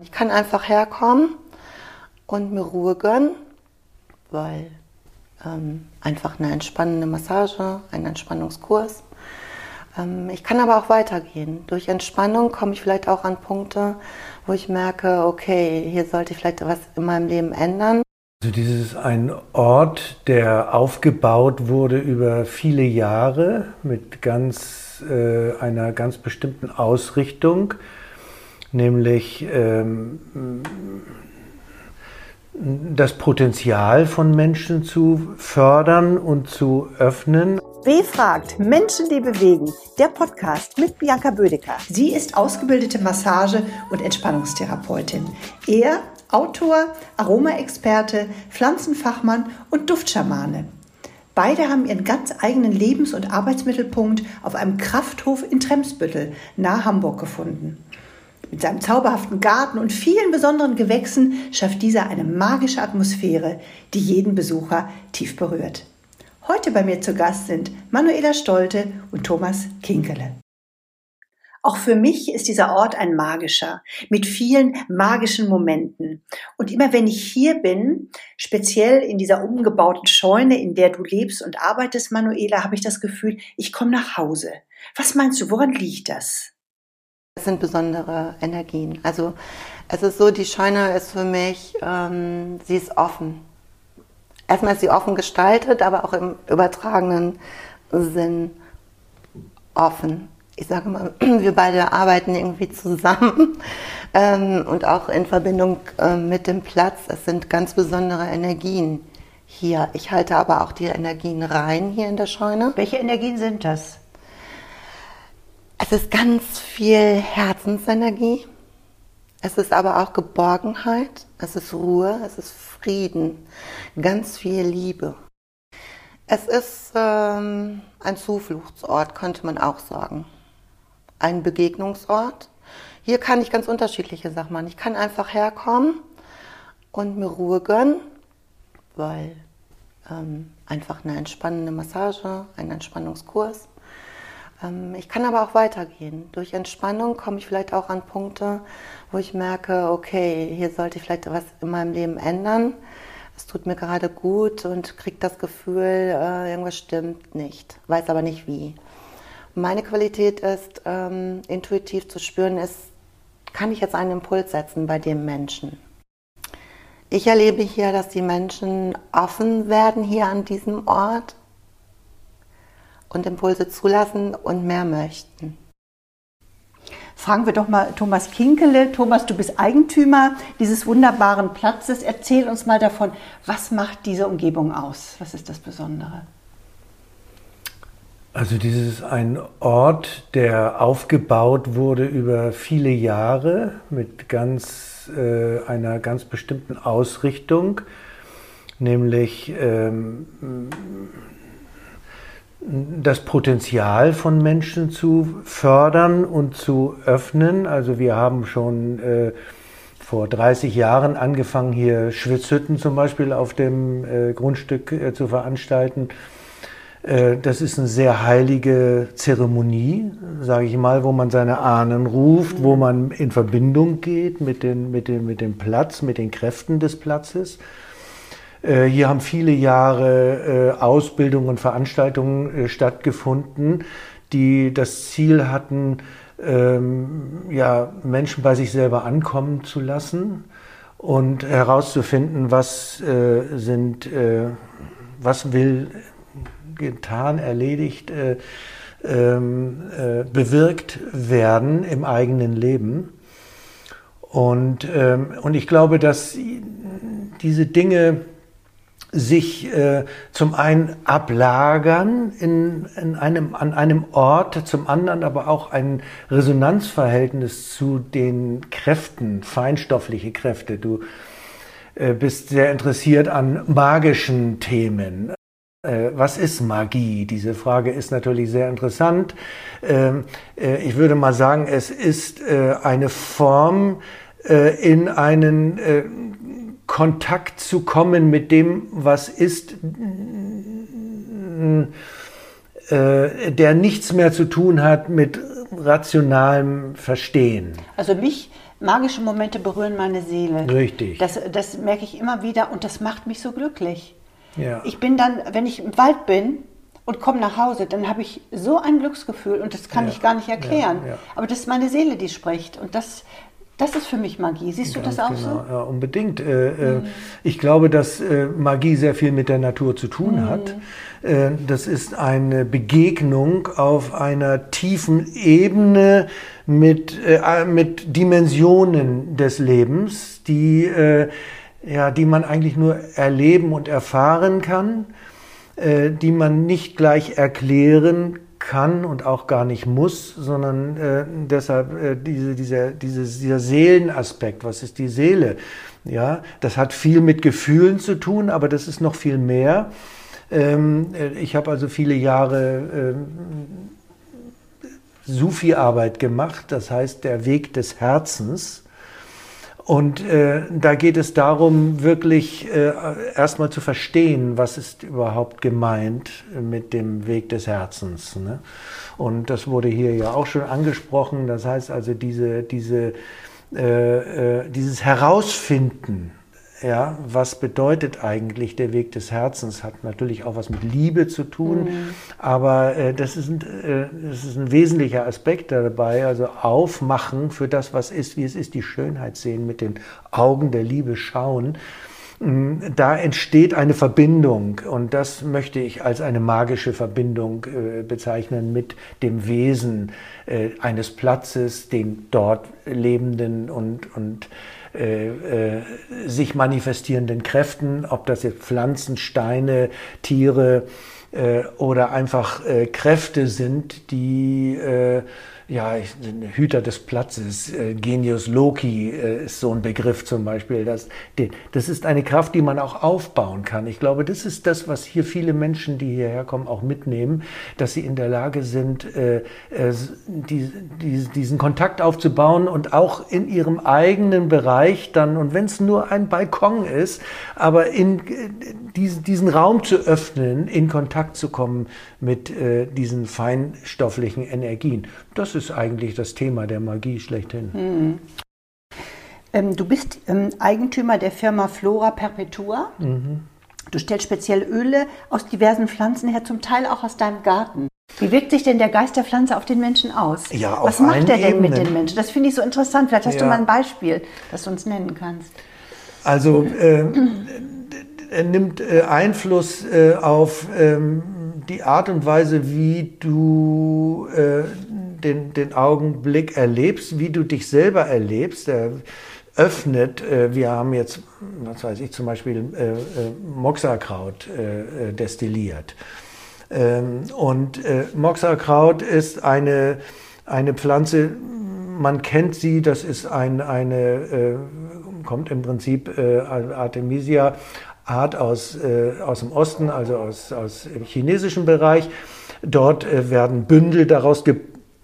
Ich kann einfach herkommen und mir Ruhe gönnen, weil ähm, einfach eine entspannende Massage, ein Entspannungskurs. Ähm, ich kann aber auch weitergehen. Durch Entspannung komme ich vielleicht auch an Punkte, wo ich merke, okay, hier sollte ich vielleicht was in meinem Leben ändern. Also dieses ein Ort, der aufgebaut wurde über viele Jahre mit ganz äh, einer ganz bestimmten Ausrichtung nämlich ähm, das Potenzial von Menschen zu fördern und zu öffnen. W fragt Menschen, die bewegen. Der Podcast mit Bianca Bödecker. Sie ist ausgebildete Massage- und Entspannungstherapeutin. Er Autor, Aromaexperte, Pflanzenfachmann und Duftschamane. Beide haben ihren ganz eigenen Lebens- und Arbeitsmittelpunkt auf einem Krafthof in Tremsbüttel, nahe Hamburg, gefunden. Mit seinem zauberhaften Garten und vielen besonderen Gewächsen schafft dieser eine magische Atmosphäre, die jeden Besucher tief berührt. Heute bei mir zu Gast sind Manuela Stolte und Thomas Kinkele. Auch für mich ist dieser Ort ein magischer, mit vielen magischen Momenten. Und immer wenn ich hier bin, speziell in dieser umgebauten Scheune, in der du lebst und arbeitest, Manuela, habe ich das Gefühl, ich komme nach Hause. Was meinst du, woran liegt das? Es sind besondere Energien. Also es ist so, die Scheune ist für mich, ähm, sie ist offen. Erstmal ist sie offen gestaltet, aber auch im übertragenen Sinn offen. Ich sage mal, wir beide arbeiten irgendwie zusammen ähm, und auch in Verbindung äh, mit dem Platz. Es sind ganz besondere Energien hier. Ich halte aber auch die Energien rein hier in der Scheune. Welche Energien sind das? Es ist ganz viel Herzensenergie. Es ist aber auch Geborgenheit. Es ist Ruhe. Es ist Frieden. Ganz viel Liebe. Es ist ähm, ein Zufluchtsort, könnte man auch sagen. Ein Begegnungsort. Hier kann ich ganz unterschiedliche Sachen machen. Ich kann einfach herkommen und mir Ruhe gönnen, weil ähm, einfach eine entspannende Massage, ein Entspannungskurs ich kann aber auch weitergehen. Durch Entspannung komme ich vielleicht auch an Punkte, wo ich merke, okay, hier sollte ich vielleicht was in meinem Leben ändern. Es tut mir gerade gut und kriege das Gefühl, äh, irgendwas stimmt nicht, weiß aber nicht wie. Meine Qualität ist, ähm, intuitiv zu spüren, ist, kann ich jetzt einen Impuls setzen bei dem Menschen? Ich erlebe hier, dass die Menschen offen werden hier an diesem Ort und Impulse zulassen und mehr möchten. Fragen wir doch mal Thomas Kinkele. Thomas, du bist Eigentümer dieses wunderbaren Platzes. Erzähl uns mal davon, was macht diese Umgebung aus? Was ist das Besondere? Also dieses ist ein Ort, der aufgebaut wurde über viele Jahre mit ganz, äh, einer ganz bestimmten Ausrichtung, nämlich ähm, das Potenzial von Menschen zu fördern und zu öffnen. Also wir haben schon äh, vor 30 Jahren angefangen, hier Schwitzhütten zum Beispiel auf dem äh, Grundstück äh, zu veranstalten. Äh, das ist eine sehr heilige Zeremonie, sage ich mal, wo man seine Ahnen ruft, wo man in Verbindung geht mit, den, mit, den, mit dem Platz, mit den Kräften des Platzes. Äh, hier haben viele Jahre äh, Ausbildungen und Veranstaltungen äh, stattgefunden, die das Ziel hatten, ähm, ja, Menschen bei sich selber ankommen zu lassen und herauszufinden, was sind, was will getan, erledigt, ähm, bewirkt werden im eigenen Leben. Und, ähm, und ich glaube, dass diese Dinge sich äh, zum einen ablagern in, in einem, an einem Ort, zum anderen aber auch ein Resonanzverhältnis zu den Kräften, feinstoffliche Kräfte. Du äh, bist sehr interessiert an magischen Themen. Äh, was ist Magie? Diese Frage ist natürlich sehr interessant. Ähm, äh, ich würde mal sagen, es ist äh, eine Form, in einen Kontakt zu kommen mit dem, was ist, äh, der nichts mehr zu tun hat mit rationalem Verstehen. Also mich, magische Momente berühren meine Seele. Richtig. Das, das merke ich immer wieder und das macht mich so glücklich. Ja. Ich bin dann, wenn ich im Wald bin und komme nach Hause, dann habe ich so ein Glücksgefühl und das kann Ja. ich gar nicht erklären. Ja. Aber das ist meine Seele, die spricht und das, das ist für mich Magie. Siehst du das auch genau, so? Ja, unbedingt. Äh, äh, Ich glaube, dass äh, Magie sehr viel mit der Natur zu tun hat. Äh, Das ist eine Begegnung auf einer tiefen Ebene mit, mit Dimensionen des Lebens, die, ja, die man eigentlich nur erleben und erfahren kann, die man nicht gleich erklären kann und auch gar nicht muss, sondern äh, deshalb äh, diese, dieser, dieses, dieser Seelenaspekt, was ist die Seele? Ja, das hat viel mit Gefühlen zu tun, aber das ist noch viel mehr. Ähm, äh, ich habe also viele Jahre ähm, Sufi-Arbeit gemacht, das heißt der Weg des Herzens. Und äh, da geht es darum, wirklich äh, erstmal zu verstehen, was ist überhaupt gemeint mit dem Weg des Herzens. Ne? Und das wurde hier ja auch schon angesprochen. Das heißt also diese, diese, äh, äh, dieses Herausfinden, ja, was bedeutet eigentlich der Weg des Herzens? Hat natürlich auch was mit Liebe zu tun, aber äh, das, ist ein, äh, das ist ein wesentlicher Aspekt dabei. Also aufmachen für das, was ist, wie es ist, die Schönheit sehen, mit den Augen der Liebe schauen. Mm, Da entsteht eine Verbindung und das möchte ich als eine magische Verbindung äh, bezeichnen mit dem Wesen äh, eines Platzes, den dort lebenden und, und äh, äh, sich manifestierenden Kräften, ob das jetzt Pflanzen, Steine, Tiere äh, oder einfach äh, Kräfte sind, die ja, ich- Hüter des Platzes, äh, Genius Loki äh, ist so ein Begriff zum Beispiel. Das, das ist eine Kraft, die man auch aufbauen kann. Ich glaube, das ist das, was hier viele Menschen, die hierher kommen, auch mitnehmen, dass sie in der Lage sind, äh, äh, die, die, diesen Kontakt aufzubauen und auch in ihrem eigenen Bereich dann, und wenn es nur ein Balkon ist, aber in diesen, diesen Raum zu öffnen, in Kontakt zu kommen mit äh, diesen feinstofflichen Energien. Das ist eigentlich das Thema der Magie schlechthin. Ähm, du bist ähm, Eigentümer der Firma Flora Perpetua. Mhm. Du stellst speziell Öle aus diversen Pflanzen her, zum Teil auch aus deinem Garten. Wie wirkt sich denn der Geist der Pflanze auf den Menschen aus? Ja, auf Was macht er denn mit Ebenen. den Menschen? Das finde ich so interessant. Vielleicht hast du Ja. mal ein Beispiel, das du uns nennen kannst. Also äh, er nimmt äh, Einfluss äh, auf ähm, die Art und Weise, wie du äh, den, den Augenblick erlebst, wie du dich selber erlebst. Er öffnet, äh, wir haben jetzt, was weiß ich, zum Beispiel äh, äh, Moxakraut äh, äh, destilliert. Ähm, und äh, Moxakraut ist eine, eine Pflanze, man kennt sie, das ist ein, eine, äh, kommt im Prinzip äh, Artemisia Art aus, äh, aus dem Osten, also aus, aus dem chinesischen Bereich. Dort äh, werden Bündel daraus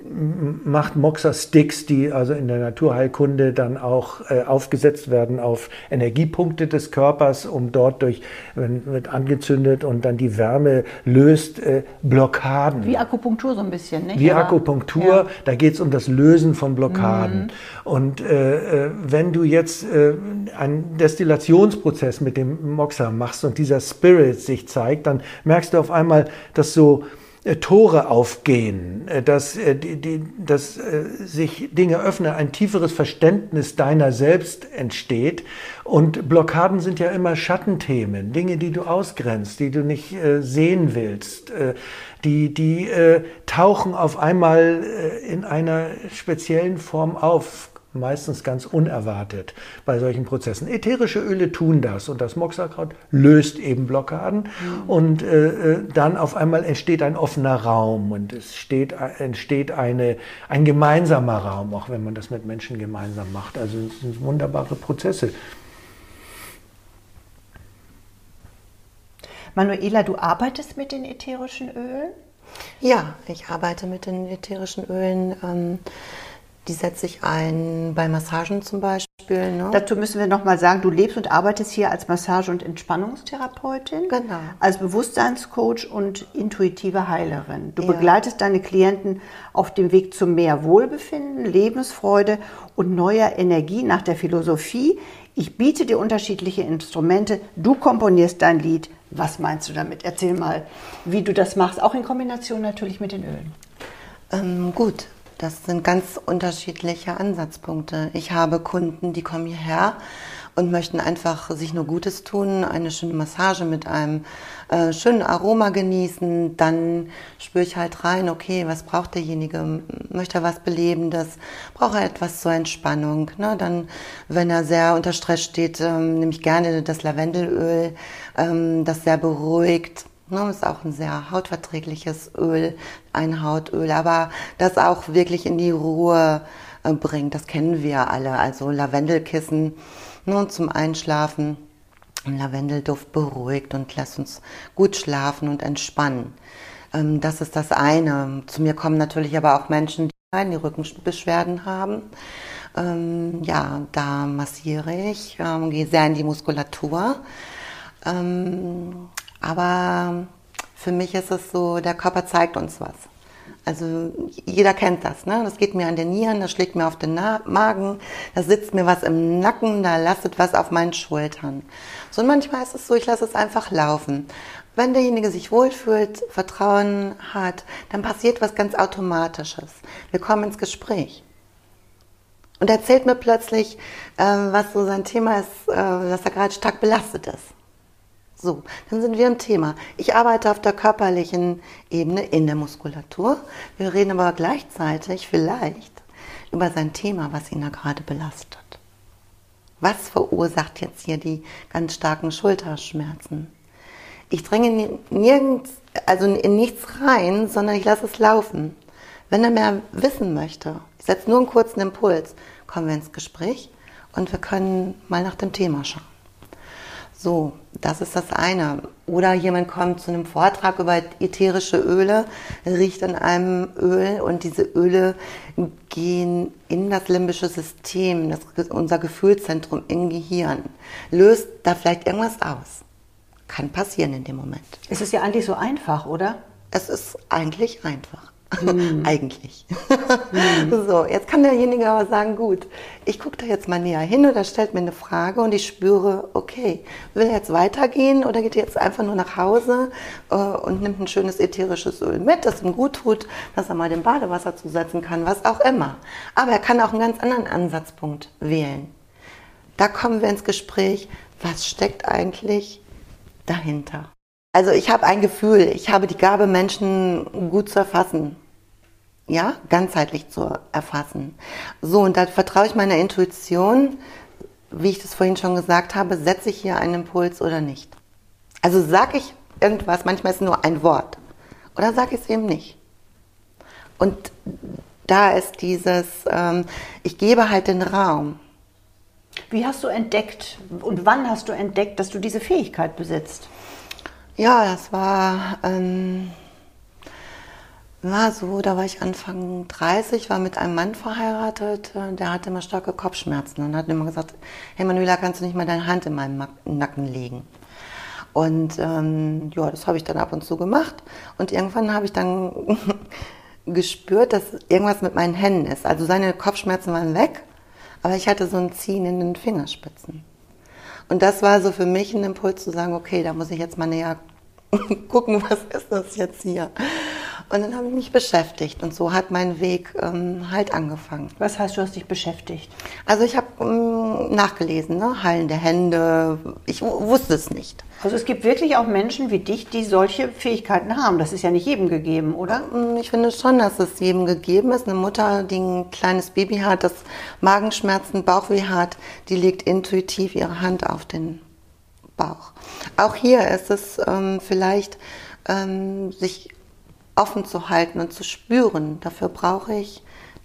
gemacht, Moxa-Sticks, die also in der Naturheilkunde dann auch äh, aufgesetzt werden auf Energiepunkte des Körpers, um dort durch, wenn wird angezündet und dann die Wärme löst, äh, Blockaden. Wie Akupunktur so ein bisschen, nicht? Wie Aber- Akupunktur, Ja. da geht es um das Lösen von Blockaden. Und äh, äh, wenn du jetzt äh, einen Destillationsprozess mit dem Moxa machst und dieser Spirit sich zeigt, dann merkst du auf einmal, dass so Tore aufgehen, äh, dass, äh, die, die, dass äh, sich Dinge öffnen, ein tieferes Verständnis deiner selbst entsteht. Und Blockaden sind ja immer Schattenthemen, Dinge, die du ausgrenzt, die du nicht äh, sehen willst. Äh, die, die äh, tauchen auf einmal äh, in einer speziellen Form auf, meistens ganz unerwartet bei solchen Prozessen. Ätherische Öle tun das und das Moxakraut löst eben Blockaden und äh, äh, dann auf einmal entsteht ein offener Raum und es steht, äh, entsteht eine, ein gemeinsamer Raum, auch wenn man das mit Menschen gemeinsam macht. Also es sind wunderbare Prozesse. Manuela, du arbeitest mit den ätherischen Ölen? Ja, ich arbeite mit den ätherischen Ölen. Ähm, Die setze ich ein bei Massagen zum Beispiel. Ne? Dazu müssen wir nochmal sagen, du lebst und arbeitest hier als Massage- und Entspannungstherapeutin, Genau. als Bewusstseinscoach und intuitive Heilerin. Du Ja. begleitest deine Klienten auf dem Weg zu mehr Wohlbefinden, Lebensfreude und neuer Energie nach der Philosophie. Ich biete dir unterschiedliche Instrumente, du komponierst dein Lied. Was meinst du damit? Erzähl mal, wie du das machst, auch in Kombination natürlich mit den Ölen. Ähm, gut, das sind ganz unterschiedliche Ansatzpunkte. Ich habe Kunden, die kommen hierher und möchten einfach sich nur Gutes tun, eine schöne Massage mit einem äh, schönen Aroma genießen. Dann spüre ich halt rein, okay, was braucht derjenige? Möchte er was Belebendes? Braucht er etwas zur Entspannung? Ne? Dann, wenn er sehr unter Stress steht, ähm, nehme ich gerne das Lavendelöl, ähm, das sehr beruhigt. Ne, ist auch ein sehr hautverträgliches Öl, ein Hautöl, aber das auch wirklich in die Ruhe äh, bringt. Das kennen wir alle. Also Lavendelkissen ne, zum Einschlafen. Lavendelduft beruhigt und lässt uns gut schlafen und entspannen. Ähm, das ist das eine. Zu mir kommen natürlich aber auch Menschen, die die Rückenbeschwerden haben. Ähm, ja, da massiere ich, ähm, gehe sehr in die Muskulatur. Aber für mich ist es so, der Körper zeigt uns was. Also jeder kennt das, ne? Das geht mir an den Nieren, das schlägt mir auf den Na Magen, da sitzt mir was im Nacken, da lastet was auf meinen Schultern. So und manchmal ist es so, ich lasse es einfach laufen. Wenn derjenige sich wohlfühlt, Vertrauen hat, dann passiert was ganz Automatisches. Wir kommen ins Gespräch. Und er erzählt mir plötzlich, äh, was so sein Thema ist, äh, dass er gerade stark belastet ist. So, dann sind wir im Thema. Ich arbeite auf der körperlichen Ebene in der Muskulatur. Wir reden aber gleichzeitig vielleicht über sein Thema, was ihn da gerade belastet. Was verursacht jetzt hier die ganz starken Schulterschmerzen? Ich dränge nirgends, also in nichts rein, sondern ich lasse es laufen. Wenn er mehr wissen möchte, ich setze nur einen kurzen Impuls, kommen wir ins Gespräch und wir können mal nach dem Thema schauen. So, das ist das eine. Oder jemand kommt zu einem Vortrag über ätherische Öle, riecht an einem Öl und diese Öle gehen in das limbische System, das, unser Gefühlszentrum im Gehirn, löst da vielleicht irgendwas aus. Kann passieren in dem Moment. Es ist ja eigentlich so einfach, oder? Es ist eigentlich einfach. Eigentlich. So, jetzt kann derjenige aber sagen, gut, ich gucke da jetzt mal näher hin oder stellt mir eine Frage und ich spüre, okay, will er jetzt weitergehen oder geht er jetzt einfach nur nach Hause äh, und nimmt ein schönes ätherisches Öl mit, das ihm gut tut, dass er mal dem Badewasser zusetzen kann, was auch immer. Aber er kann auch einen ganz anderen Ansatzpunkt wählen. Da kommen wir ins Gespräch, was steckt eigentlich dahinter? Also ich habe ein Gefühl, ich habe die Gabe, Menschen gut zu erfassen. Ja, ganzheitlich zu erfassen. So, und da vertraue ich meiner Intuition, wie ich das vorhin schon gesagt habe, setze ich hier einen Impuls oder nicht. Also sage ich irgendwas, manchmal ist es nur ein Wort. Oder sage ich es eben nicht. Und da ist dieses, ähm, ich gebe halt den Raum. Wie hast du entdeckt und wann hast du entdeckt, dass du diese Fähigkeit besitzt? Ja, das war, ähm, war so, da war ich Anfang 30, war mit einem Mann verheiratet, äh, der hatte immer starke Kopfschmerzen und hat immer gesagt, hey Manuela, kannst du nicht mal deine Hand in meinem Mac- Nacken legen? Und ähm, ja, das habe ich dann ab und zu gemacht und irgendwann habe ich dann gespürt, dass irgendwas mit meinen Händen ist. Also seine Kopfschmerzen waren weg, aber ich hatte so ein Ziehen in den Fingerspitzen. Und das war so für mich ein Impuls zu sagen, okay, da muss ich jetzt mal näher gucken, was ist das jetzt hier? Und dann habe ich mich beschäftigt und so hat mein Weg ähm, halt angefangen. Was heißt, du hast dich beschäftigt? Also ich habe ähm, nachgelesen, ne? Heilen der Hände, ich wusste es nicht. Also es gibt wirklich auch Menschen wie dich, die solche Fähigkeiten haben. Das ist ja nicht jedem gegeben, oder? Mm, Ich finde schon, dass es jedem gegeben ist. Eine Mutter, die ein kleines Baby hat, das Magenschmerzen, Bauchweh hat, die legt intuitiv ihre Hand auf den Bauch. Auch hier ist es ähm, vielleicht, ähm, sich offen zu halten und zu spüren. Dafür brauche ich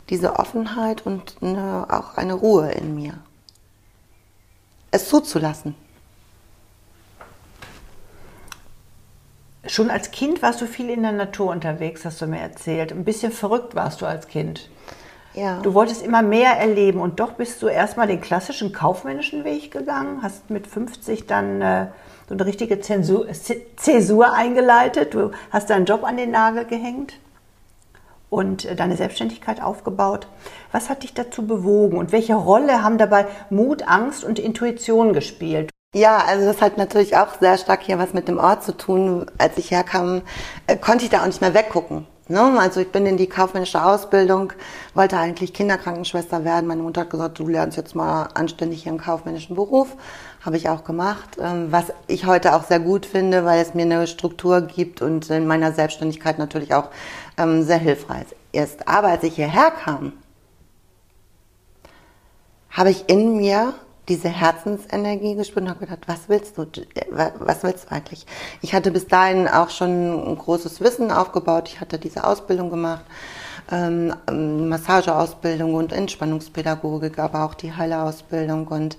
diese Offenheit und eine, auch eine Ruhe in mir. Es zuzulassen. Schon als Kind warst du viel in der Natur unterwegs, hast du mir erzählt. Ein bisschen verrückt warst du als Kind. Ja. Du wolltest immer mehr erleben und doch bist du erstmal den klassischen kaufmännischen Weg gegangen, hast mit 50 dann äh, so eine richtige Zensur, Zäsur eingeleitet. Du hast deinen Job an den Nagel gehängt und äh, deine Selbstständigkeit aufgebaut. Was hat dich dazu bewogen und welche Rolle haben dabei Mut, Angst und Intuition gespielt? Ja, also das hat natürlich auch sehr stark hier was mit dem Ort zu tun. Als ich herkam, äh, konnte ich da auch nicht mehr weggucken. Ne? Also ich bin in die kaufmännische Ausbildung, wollte eigentlich Kinderkrankenschwester werden. Meine Mutter hat gesagt, du lernst jetzt mal anständig hier einen kaufmännischen Beruf. Habe ich auch gemacht, ähm, was ich heute auch sehr gut finde, weil es mir eine Struktur gibt und in meiner Selbstständigkeit natürlich auch ähm, sehr hilfreich ist. Aber als ich hierher kam, habe ich in mir diese Herzensenergie gespürt und habe gedacht, was willst du, was willst du eigentlich? Ich hatte bis dahin auch schon ein großes Wissen aufgebaut. Ich hatte diese Ausbildung gemacht, ähm, Massageausbildung und Entspannungspädagogik, aber auch die Heilerausbildung. Und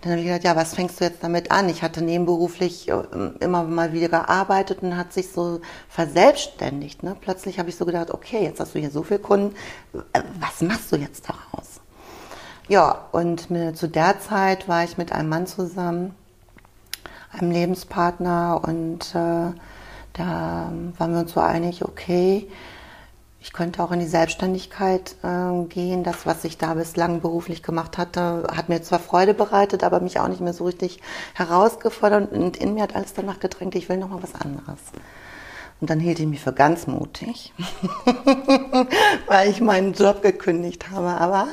dann habe ich gedacht, ja, was fängst du jetzt damit an? Ich hatte nebenberuflich äh, immer mal wieder gearbeitet und hat sich so verselbstständigt. Ne? Plötzlich habe ich so gedacht, okay, jetzt hast du hier so viele Kunden, äh, was machst du jetzt daraus? Ja, und mit, zu der Zeit war ich mit einem Mann zusammen, einem Lebenspartner, und äh, da waren wir uns so einig, okay, ich könnte auch in die Selbstständigkeit äh, gehen. Das, was ich da bislang beruflich gemacht hatte, hat mir zwar Freude bereitet, aber mich auch nicht mehr so richtig herausgefordert. Und in mir hat alles danach gedrängt, ich will noch mal was anderes. Und dann hielt ich mich für ganz mutig, weil ich meinen Job gekündigt habe. Aber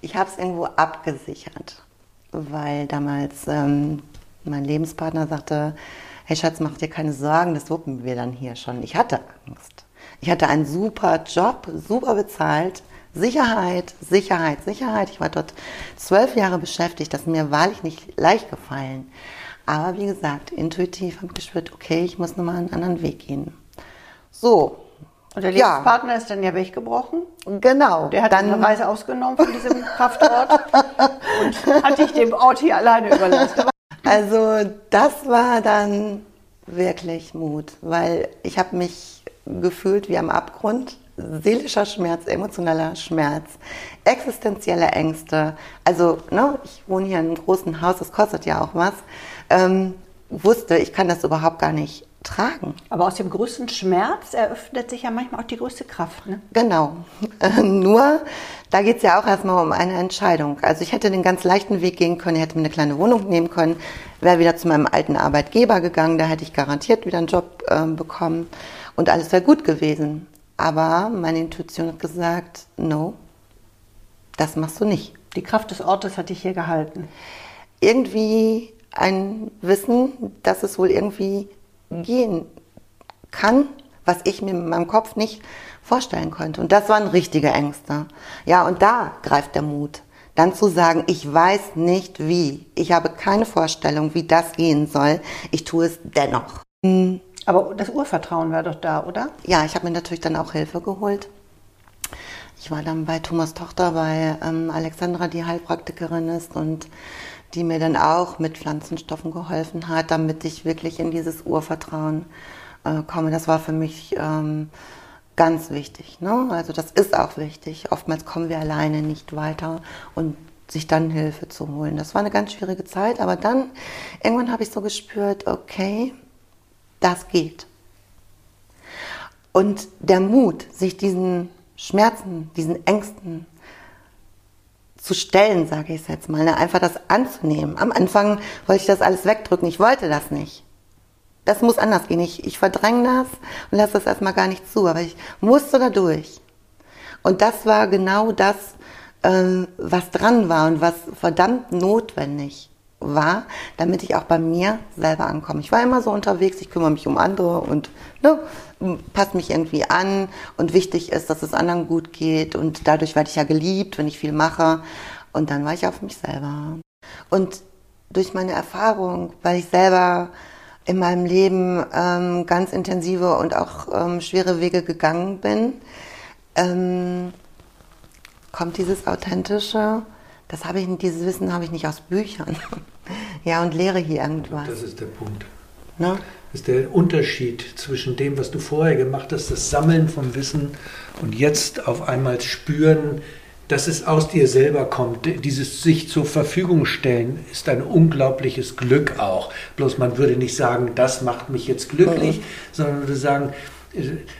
ich habe es irgendwo abgesichert, weil damals ähm, mein Lebenspartner sagte, hey Schatz, mach dir keine Sorgen, das wuppen wir dann hier schon. Ich hatte Angst. Ich hatte einen super Job, super bezahlt, Sicherheit, Sicherheit, Sicherheit. Ich war dort zwölf Jahre beschäftigt, das ist mir wahrlich nicht leicht gefallen. Aber wie gesagt, intuitiv habe ich gespürt, okay, ich muss nochmal einen anderen Weg gehen. So, und der Lebenspartner ja. ist dann ja weggebrochen. Genau. Der hat dann eine Reise ausgenommen von diesem Kraftort und hat dich dem Ort hier alleine überlassen. Also das war dann wirklich Mut, weil ich habe mich gefühlt wie am Abgrund. Seelischer Schmerz, emotionaler Schmerz, existenzielle Ängste. Also, ne, ich wohne hier in einem großen Haus, das kostet ja auch was. Ähm, wusste, ich kann das überhaupt gar nicht tragen. Aber aus dem größten Schmerz eröffnet sich ja manchmal auch die größte Kraft. Ne? Genau. Äh, nur, da geht es ja auch erstmal um eine Entscheidung. Also ich hätte den ganz leichten Weg gehen können, ich hätte mir eine kleine Wohnung nehmen können, wäre wieder zu meinem alten Arbeitgeber gegangen, da hätte ich garantiert wieder einen Job äh, bekommen und alles wäre gut gewesen. Aber meine Intuition hat gesagt, no, das machst du nicht. Die Kraft des Ortes hat dich hier gehalten. Irgendwie ein Wissen, dass es wohl irgendwie gehen kann, was ich mir in meinem Kopf nicht vorstellen konnte. Und das waren richtige Ängste. Ja, und da greift der Mut. Dann zu sagen, ich weiß nicht wie. Ich habe keine Vorstellung, wie das gehen soll. Ich tue es dennoch. Hm. Aber das Urvertrauen war doch da, oder? Ja, ich habe mir natürlich dann auch Hilfe geholt. Ich war dann bei Thomas Tochter, bei ähm, Alexandra, die Heilpraktikerin ist und die mir dann auch mit Pflanzenstoffen geholfen hat, damit ich wirklich in dieses Urvertrauen äh, komme. Das war für mich ähm, ganz wichtig. Ne? Also das ist auch wichtig. Oftmals kommen wir alleine nicht weiter und sich dann Hilfe zu holen. Das war eine ganz schwierige Zeit, aber dann irgendwann habe ich so gespürt, okay, das geht. Und der Mut, sich diesen Schmerzen, diesen Ängsten zu stellen, sage ich es jetzt mal, ne? einfach das anzunehmen. Am Anfang wollte ich das alles wegdrücken, ich wollte das nicht. Das muss anders gehen. Ich, ich verdränge das und lasse das erstmal gar nicht zu, aber ich musste da durch. Und das war genau das, ähm, was dran war und was verdammt notwendig war, damit ich auch bei mir selber ankomme. Ich war immer so unterwegs, ich kümmere mich um andere und ne, passe mich irgendwie an und wichtig ist, dass es anderen gut geht und dadurch werde ich ja geliebt, wenn ich viel mache und dann war ich auf mich selber. Und durch meine Erfahrung, weil ich selber in meinem Leben ähm, ganz intensive und auch ähm, schwere Wege gegangen bin, ähm, kommt dieses authentische, das habe ich, dieses Wissen habe ich nicht aus Büchern. Ja, und lehre hier irgendwas. Das ist der Punkt. Ne? Das ist der Unterschied zwischen dem, was du vorher gemacht hast, das Sammeln von Wissen und jetzt auf einmal spüren, dass es aus dir selber kommt. Dieses sich zur Verfügung stellen ist ein unglaubliches Glück auch. Bloß man würde nicht sagen, das macht mich jetzt glücklich, mhm. sondern würde sagen,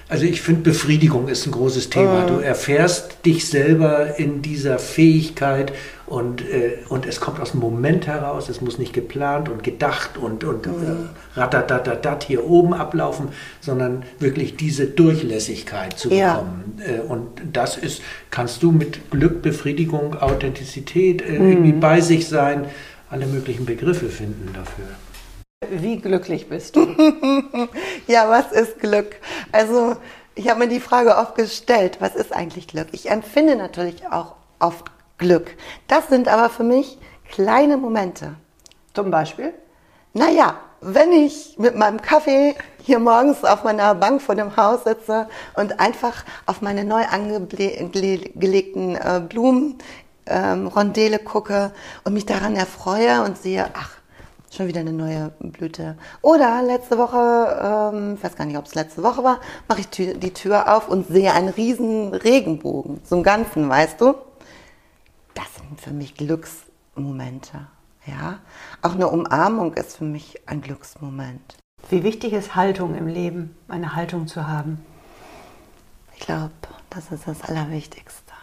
also ich finde, Befriedigung ist ein großes Thema. Mhm. Du erfährst dich selber in dieser Fähigkeit und, äh, und es kommt aus dem Moment heraus. Es muss nicht geplant und gedacht und, und mhm. ratatatatat hier oben ablaufen, sondern wirklich diese Durchlässigkeit zu ja. bekommen. Äh, und das ist, kannst du mit Glück, Befriedigung, Authentizität, äh, mhm. irgendwie bei sich sein, alle möglichen Begriffe finden dafür. Wie glücklich bist du? ja, was ist Glück? Also, ich habe mir die Frage oft gestellt, was ist eigentlich Glück? Ich empfinde natürlich auch oft Glück. Das sind aber für mich kleine Momente. Zum Beispiel? Naja, wenn ich mit meinem Kaffee hier morgens auf meiner Bank vor dem Haus sitze und einfach auf meine neu angelegten äh, Blumen ähm, Rondele gucke und mich daran erfreue und sehe, ach, schon wieder eine neue Blüte. Oder letzte Woche, ähm, ich weiß gar nicht, ob es letzte Woche war, mache ich die Tür auf und sehe einen riesen Regenbogen, so einen ganzen, weißt du? Sind für mich Glücksmomente. Ja, auch eine Umarmung ist für mich ein Glücksmoment. Wie wichtig ist Haltung im Leben, eine Haltung zu haben? Ich glaube, das ist das Allerwichtigste.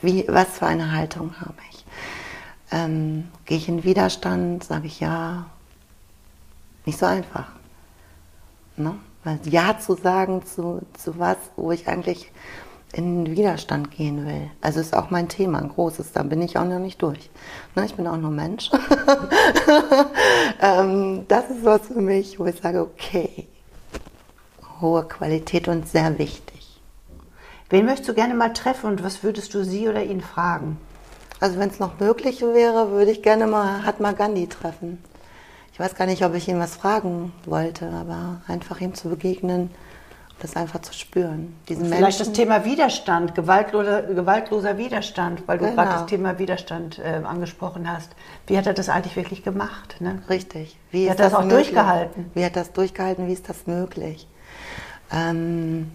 Wie, was für eine Haltung habe ich? Ähm, Gehe ich in Widerstand? Sage ich ja? Nicht so einfach. Ne? Weil ja zu sagen zu, zu was, wo ich eigentlich in Widerstand gehen will. Also ist auch mein Thema, ein großes, da bin ich auch noch nicht durch. Ne? Ich bin auch nur Mensch. ähm, das ist was für mich, wo ich sage, okay, hohe Qualität und sehr wichtig. Wen möchtest du gerne mal treffen und was würdest du sie oder ihn fragen? Also wenn es noch möglich wäre, würde ich gerne mal Mahatma Gandhi treffen. Ich weiß gar nicht, ob ich ihn was fragen wollte, aber einfach ihm zu begegnen, das einfach zu spüren. Diesen Vielleicht Menschen. das Thema Widerstand, gewaltloser, gewaltloser Widerstand, weil du genau. gerade das Thema Widerstand äh, angesprochen hast. Wie hat er das eigentlich wirklich gemacht? Ne? Richtig. Wie, Wie hat er das auch möglich? durchgehalten? Wie hat das durchgehalten? Wie ist das möglich? Ähm,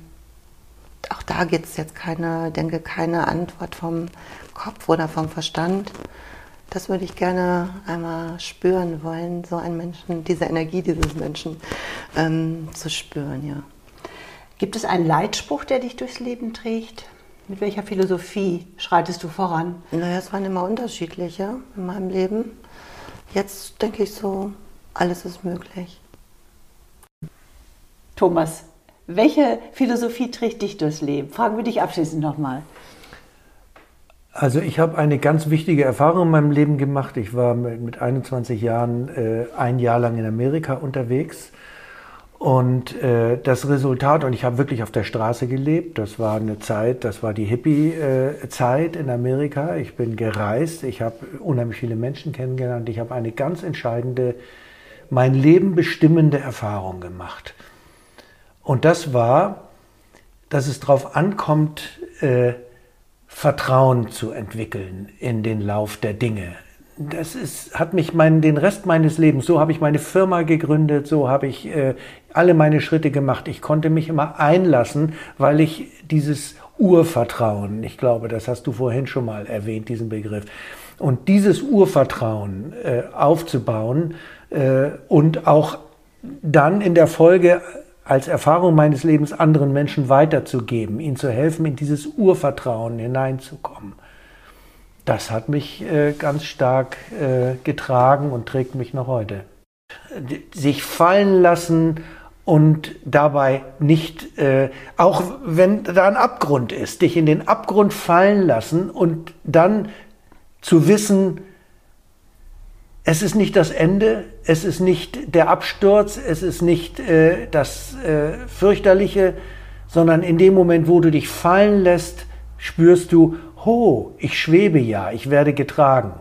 auch da gibt es jetzt keine, denke keine Antwort vom Kopf oder vom Verstand. Das würde ich gerne einmal spüren wollen, so einen Menschen, diese Energie dieses Menschen ähm, zu spüren, ja. Gibt es einen Leitspruch, der dich durchs Leben trägt? Mit welcher Philosophie schreitest du voran? Naja, es waren immer unterschiedliche in meinem Leben. Jetzt denke ich so, alles ist möglich. Thomas, welche Philosophie trägt dich durchs Leben? Fragen wir dich abschließend nochmal. Also ich habe eine ganz wichtige Erfahrung in meinem Leben gemacht. Ich war mit 21 Jahren äh, ein Jahr lang in Amerika unterwegs. Und äh, das Resultat, und ich habe wirklich auf der Straße gelebt, das war eine Zeit, das war die Hippie-Zeit in Amerika. Ich bin gereist, ich habe unheimlich viele Menschen kennengelernt, ich habe eine ganz entscheidende, mein Leben bestimmende Erfahrung gemacht. Und das war, dass es darauf ankommt, äh, Vertrauen zu entwickeln in den Lauf der Dinge. Das ist, hat mich mein, den Rest meines Lebens, so habe ich meine Firma gegründet, so habe ich äh, alle meine Schritte gemacht. Ich konnte mich immer einlassen, weil ich dieses Urvertrauen, ich glaube, das hast du vorhin schon mal erwähnt, diesen Begriff, und dieses Urvertrauen äh, aufzubauen äh, und auch dann in der Folge als Erfahrung meines Lebens anderen Menschen weiterzugeben, ihnen zu helfen, in dieses Urvertrauen hineinzukommen. Das hat mich äh, ganz stark äh, getragen und trägt mich noch heute. Sich fallen lassen und dabei nicht, äh, auch wenn da ein Abgrund ist, dich in den Abgrund fallen lassen und dann zu wissen, es ist nicht das Ende, es ist nicht der Absturz, es ist nicht äh, das äh, Fürchterliche, sondern in dem Moment, wo du dich fallen lässt, spürst du, ho, ich schwebe ja, ich werde getragen.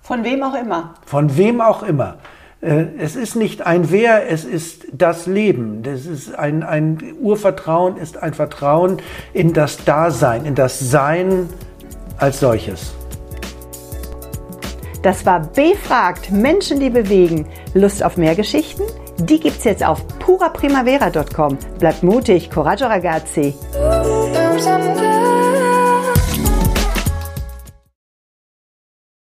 Von wem auch immer. Von wem auch immer. Äh, es ist nicht ein Wer, es ist das Leben. Das ist ein, ein Urvertrauen ist ein Vertrauen in das Dasein, in das Sein als solches. Das war Befragt Menschen, die bewegen. Lust auf mehr Geschichten? Die gibt's jetzt auf puraprimavera.com. Bleibt mutig, coraggio ragazzi.